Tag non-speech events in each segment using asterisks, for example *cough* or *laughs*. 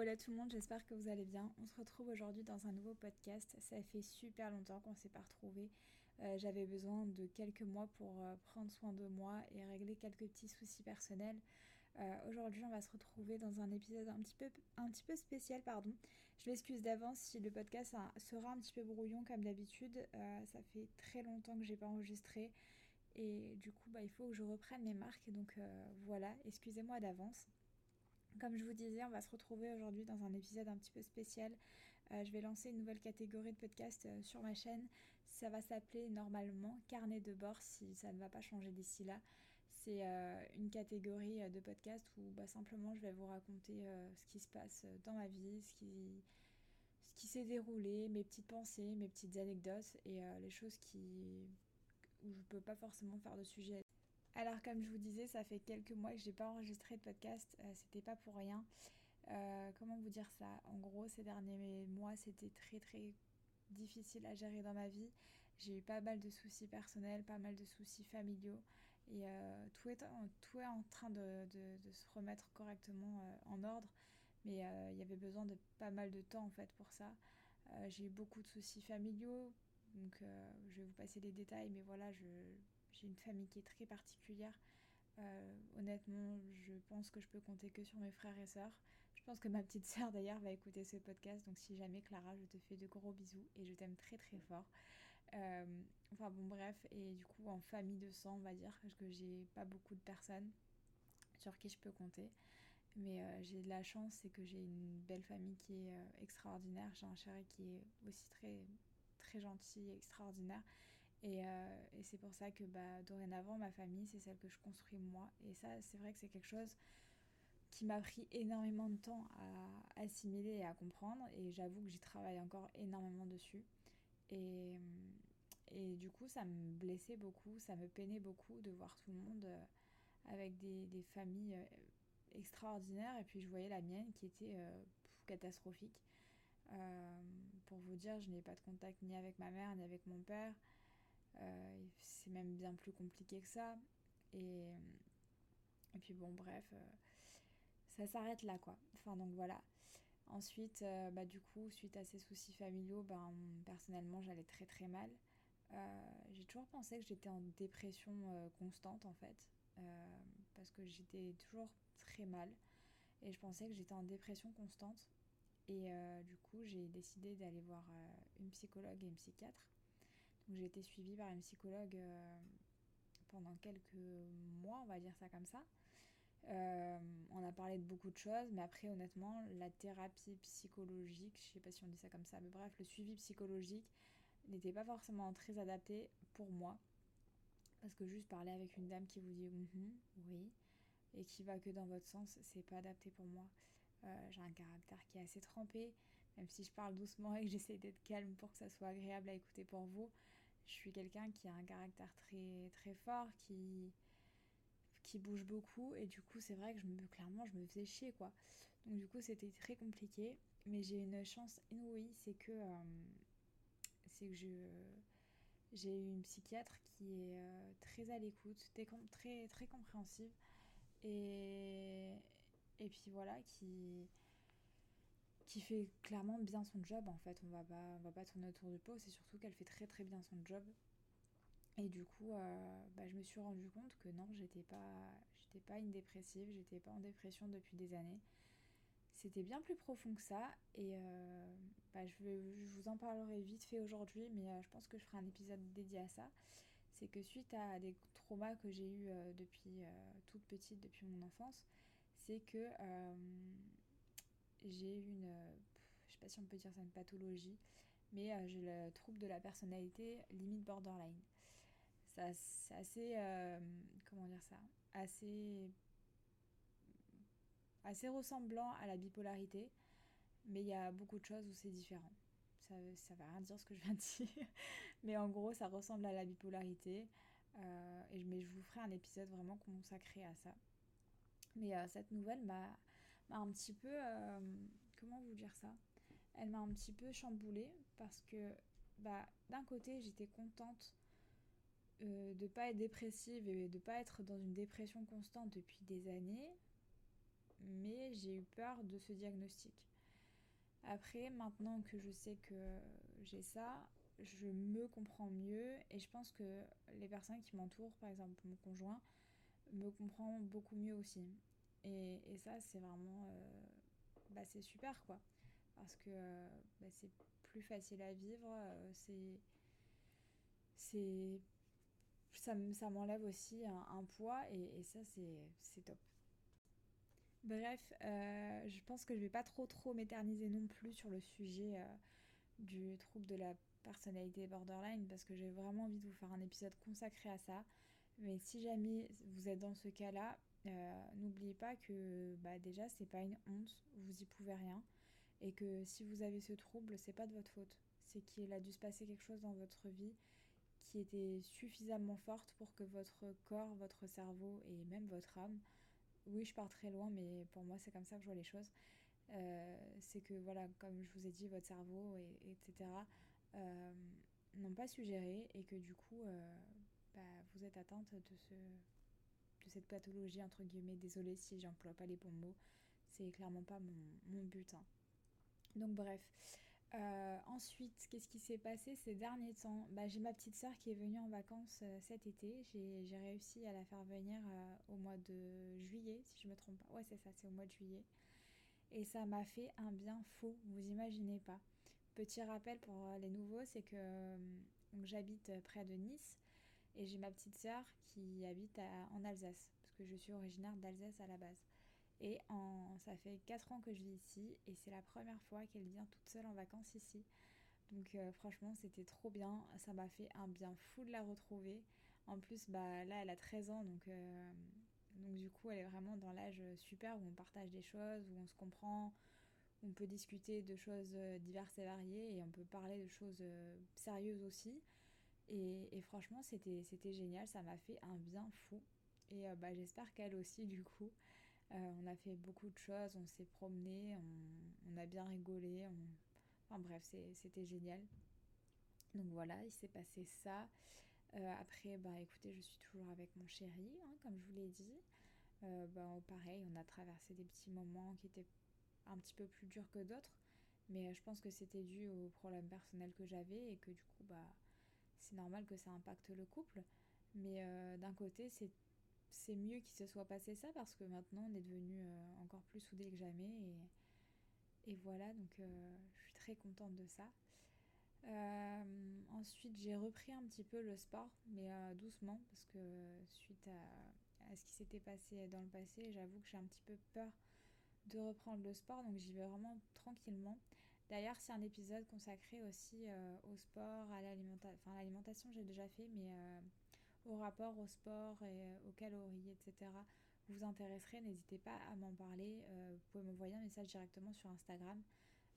Hola tout le monde, j'espère que vous allez bien. On se retrouve aujourd'hui dans un nouveau podcast. Ça fait super longtemps qu'on ne s'est pas retrouvés. Euh, j'avais besoin de quelques mois pour euh, prendre soin de moi et régler quelques petits soucis personnels. Euh, aujourd'hui, on va se retrouver dans un épisode un petit peu, spécial. pardon. Je m'excuse d'avance si le podcast sera un petit peu brouillon comme d'habitude. ça fait très longtemps que j'ai pas enregistré et du coup, bah, il faut que je reprenne mes marques. Donc voilà, excusez-moi d'avance. Comme je vous disais, on va se retrouver aujourd'hui dans un épisode un petit peu spécial. Euh, je vais lancer une nouvelle catégorie de podcast euh, sur ma chaîne. Ça va s'appeler normalement Carnet de bord si ça ne va pas changer d'ici là. C'est euh, une catégorie de podcast où bah, simplement je vais vous raconter ce qui se passe dans ma vie, ce qui, ce qui s'est déroulé, mes petites pensées, mes petites anecdotes et les choses qui où je ne peux pas forcément faire de sujet alors comme je vous disais, ça fait quelques mois que j'ai pas enregistré de podcast, euh, c'était pas pour rien. Euh, comment vous dire ça? En gros, ces derniers mois, c'était très très difficile à gérer dans ma vie. J'ai eu pas mal de soucis personnels, pas mal de soucis familiaux, et euh, tout, est en, train de, se remettre correctement en ordre. Mais il y avait besoin de pas mal de temps en fait pour ça. j'ai eu beaucoup de soucis familiaux, donc je vais vous passer les détails, mais voilà, je j'ai une famille qui est très particulière. Euh, honnêtement, je pense que je peux compter que sur mes frères et sœurs. Je pense que ma petite sœur d'ailleurs va écouter ce podcast. Donc si jamais Clara, je te fais de gros bisous et je t'aime très très fort. Euh, enfin bon bref, et du coup en famille de sang, on va dire, parce que j'ai pas beaucoup de personnes sur qui je peux compter. Mais euh, j'ai de la chance, c'est que j'ai une belle famille qui est extraordinaire. J'ai un chéri qui est aussi très très gentil, extraordinaire. Euh, et, c'est pour ça que bah, dorénavant, ma famille, c'est celle que je construis moi. Et ça, c'est vrai que c'est quelque chose qui m'a pris énormément de temps à assimiler et à comprendre. Et j'avoue que j'y travaille encore énormément dessus. Et, et, du coup, ça me blessait beaucoup, ça me peinait beaucoup de voir tout le monde euh, avec des, des familles euh, extraordinaires. Et puis je voyais la mienne qui était catastrophique. pour vous dire, je n'ai pas de contact ni avec ma mère ni avec mon père. Euh, c'est même bien plus compliqué que ça. Et, et puis bon, bref, euh, ça s'arrête là, quoi. Enfin, donc voilà. Ensuite, euh, bah, du coup, suite à ces soucis familiaux, ben, personnellement, j'allais très très mal. j'ai toujours pensé que j'étais en dépression constante, en fait. parce que j'étais toujours très mal. Et je pensais que j'étais en dépression constante. Et du coup, j'ai décidé d'aller voir une psychologue et une psychiatre j'ai été suivie par une psychologue euh, pendant quelques mois, on va dire ça comme ça. Euh, on a parlé de beaucoup de choses, mais après honnêtement, la thérapie psychologique, je sais pas si on dit ça comme ça, mais bref, le suivi psychologique n'était pas forcément très adapté pour moi. Parce que juste parler avec une dame qui vous dit mm-hmm, oui et qui va que dans votre sens, c'est pas adapté pour moi. Euh, j'ai un caractère qui est assez trempé, même si je parle doucement et que j'essaie d'être calme pour que ça soit agréable à écouter pour vous. Je suis quelqu'un qui a un caractère très très fort, qui qui bouge beaucoup. Et du coup c'est vrai que je me clairement je me faisais chier quoi. Donc du coup c'était très compliqué, mais j'ai une chance inouïe, c'est que euh, c'est que je j'ai eu une psychiatre qui est euh, très à l'écoute, très très compréhensive. Et et puis voilà qui qui fait clairement bien son job en fait. On va pas, on va pas tourner autour du pot, c'est surtout qu'elle fait très très bien son job. Et du coup, euh, bah, je me suis rendu compte que non, j'étais pas, j'étais pas une dépressive, j'étais pas en dépression depuis des années. C'était bien plus profond que ça et euh, bah, je, vais, je vous en parlerai vite fait aujourd'hui, mais euh, je pense que je ferai un épisode dédié à ça. C'est que suite à des traumas que j'ai eu depuis toute petite, depuis mon enfance, c'est que j'ai une, euh, je sais pas si on peut dire ça une pathologie, mais euh, j'ai le trouble de la personnalité limite borderline. Ça, c'est assez, euh, comment dire ça, assez, assez ressemblant à la bipolarité, mais il y a beaucoup de choses où c'est différent. Ça, ça va rien dire ce que je viens de dire, *laughs* mais en gros, ça ressemble à la bipolarité. et, mais je vous ferai un épisode vraiment consacré à ça. Mais cette nouvelle m'a un petit peu... Euh, comment vous dire ça? Elle m'a un petit peu chamboulée parce que bah, d'un côté j'étais contente euh, de pas être dépressive et de pas être dans une dépression constante depuis des années. mais j'ai eu peur de ce diagnostic. Après, maintenant que je sais que j'ai ça, je me comprends mieux et je pense que les personnes qui m'entourent, par exemple mon conjoint, me comprend beaucoup mieux aussi. Et, ça, c'est vraiment... Euh, bah, c'est super, quoi. Parce que bah, c'est plus facile à vivre, euh, c'est... c'est ça, m'enlève aussi un, poids et, ça, c'est top. Bref, euh, je pense que je vais pas trop trop m'éterniser non plus sur le sujet du trouble de la personnalité borderline parce que j'ai vraiment envie de vous faire un épisode consacré à ça. Mais si jamais vous êtes dans ce cas-là, euh, n'oubliez pas que bah, déjà c'est pas une honte, vous y pouvez rien, et que si vous avez ce trouble, c'est pas de votre faute. C'est qu'il a dû se passer quelque chose dans votre vie qui était suffisamment forte pour que votre corps, votre cerveau et même votre âme, oui je pars très loin, mais pour moi c'est comme ça que je vois les choses, euh, c'est que voilà, comme je vous ai dit, votre cerveau, et, etc., euh, n'ont pas suggéré et que du coup, bah, vous êtes atteinte de, ce, de cette pathologie, entre guillemets. Désolée si j'emploie pas les bons mots, c'est clairement pas mon, but. Hein. Donc, bref. Euh, ensuite, qu'est-ce qui s'est passé ces derniers temps? Bah, J'ai ma petite sœur qui est venue en vacances cet été. J'ai réussi à la faire venir au mois de juillet, si je me trompe pas. Ouais, c'est ça, c'est au mois de juillet. Et ça m'a fait un bien fou, vous imaginez pas. Petit rappel pour euh, les nouveaux, c'est que euh, j'habite près de Nice et j'ai ma petite sœur qui habite en Alsace, parce que je suis originaire d'Alsace à la base. Et ça fait 4 ans que je vis ici et c'est la première fois qu'elle vient toute seule en vacances ici. Donc euh, franchement c'était trop bien, ça m'a fait un bien fou de la retrouver. En plus bah là elle a 13 ans donc, donc du coup elle est vraiment dans l'âge super où on partage des choses, où on se comprend, on peut discuter de choses euh, diverses et variées et on peut parler de choses euh, sérieuses aussi. Et, franchement, c'était, génial, ça m'a fait un bien fou. Et euh, bah, j'espère qu'elle aussi, du coup. on a fait beaucoup de choses, on s'est promené, on, a bien rigolé. Enfin bref, c'était génial. Donc voilà, il s'est passé ça. après, bah écoutez, je suis toujours avec mon chéri, hein, comme je vous l'ai dit. bah, pareil, on a traversé des petits moments qui étaient un petit peu plus dur que d'autres. Mais euh, je pense que c'était dû aux problèmes personnels que j'avais et que du coup, bah, c'est normal que ça impacte le couple. Mais euh, d'un côté, c'est, mieux qu'il se soit passé ça parce que maintenant, on est devenu euh, encore plus soudés que jamais. Et, et voilà, donc je suis très contente de ça. ensuite, j'ai repris un petit peu le sport, mais doucement, parce que suite à ce qui s'était passé dans le passé, j'avoue que j'ai un petit peu peur de reprendre le sport, donc j'y vais vraiment tranquillement. D'ailleurs, c'est un épisode consacré aussi euh, au sport, à l'alimentation. Enfin, l'alimentation, j'ai déjà fait, mais euh, au rapport au sport et euh, aux calories, etc. Vous intéresserez, n'hésitez pas à m'en parler. vous pouvez m'envoyer un message directement sur Instagram.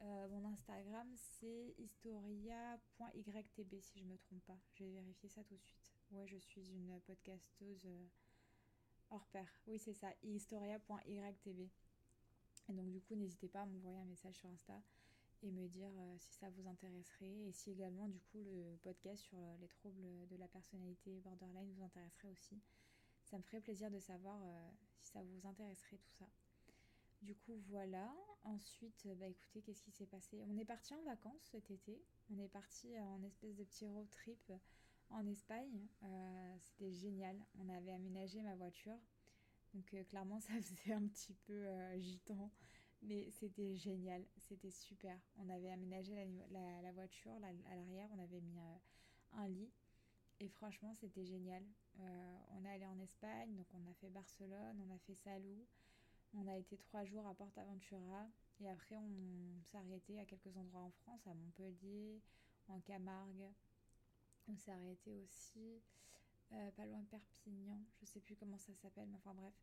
mon Instagram, c'est historia.ytb, si je ne me trompe pas. Je vais vérifier ça tout de suite. Ouais, je suis une podcasteuse hors pair. Oui, c'est ça, historia.ytb. Et donc du coup, n'hésitez pas à m'envoyer un message sur Insta et me dire euh, si ça vous intéresserait et si également du coup le podcast sur euh, les troubles de la personnalité borderline vous intéresserait aussi. Ça me ferait plaisir de savoir euh, si ça vous intéresserait tout ça. Du coup voilà. Ensuite, bah écoutez, qu'est-ce qui s'est passé? On est parti en vacances cet été. On est parti en espèce de petit road trip en Espagne. C'était génial. On avait aménagé ma voiture donc clairement, *laughs* ça faisait un petit peu gitan, mais c'était génial, c'était super. On avait aménagé la, voiture à l'arrière, on avait mis euh, un lit, et franchement, c'était génial. on est allé en Espagne, donc on a fait Barcelone, on a fait Salou, on a été trois jours à Portaventura, et après on s'est arrêté à quelques endroits en France, à Montpellier, en Camargue. On s'est arrêté aussi euh, pas loin de Perpignan, je sais plus comment ça s'appelle, mais enfin bref,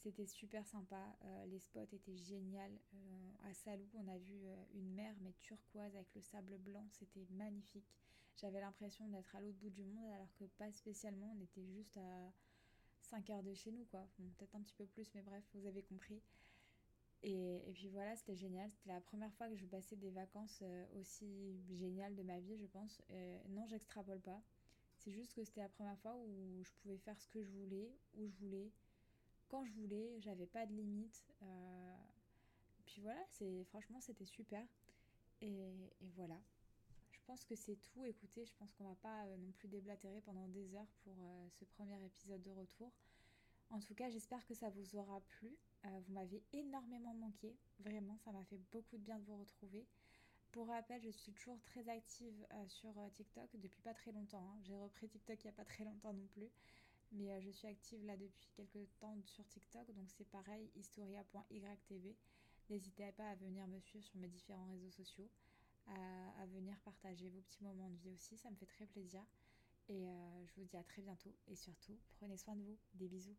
c'était super sympa, euh, les spots étaient géniaux. Euh, à Salou, on a vu une mer mais turquoise avec le sable blanc, c'était magnifique. J'avais l'impression d'être à l'autre bout du monde alors que pas spécialement, on était juste à 5 heures de chez nous quoi, peut-être un petit peu plus, mais bref, vous avez compris. Et, et puis voilà, c'était génial. C'était la première fois que je passais des vacances aussi géniales de ma vie, je pense. non, j'extrapole pas. C'est juste que c'était la première fois où je pouvais faire ce que je voulais, où je voulais, quand je voulais, j'avais pas de limite. puis voilà, c'est franchement c'était super. Et, voilà. Je pense que c'est tout. Écoutez, je pense qu'on va pas non plus déblatérer pendant des heures pour ce premier épisode de retour. En tout cas, j'espère que ça vous aura plu. Euh, vous m'avez énormément manqué. Vraiment, ça m'a fait beaucoup de bien de vous retrouver. Pour rappel, je suis toujours très active euh, sur euh, TikTok depuis pas très longtemps. Hein. J'ai repris TikTok il n'y a pas très longtemps non plus. Mais je suis active là depuis quelques temps sur TikTok. Donc c'est pareil, historia.ytv. N'hésitez pas à venir me suivre sur mes différents réseaux sociaux. À, à, venir partager vos petits moments de vie aussi. Ça me fait très plaisir. Et je vous dis à très bientôt. Et surtout, prenez soin de vous. Des bisous.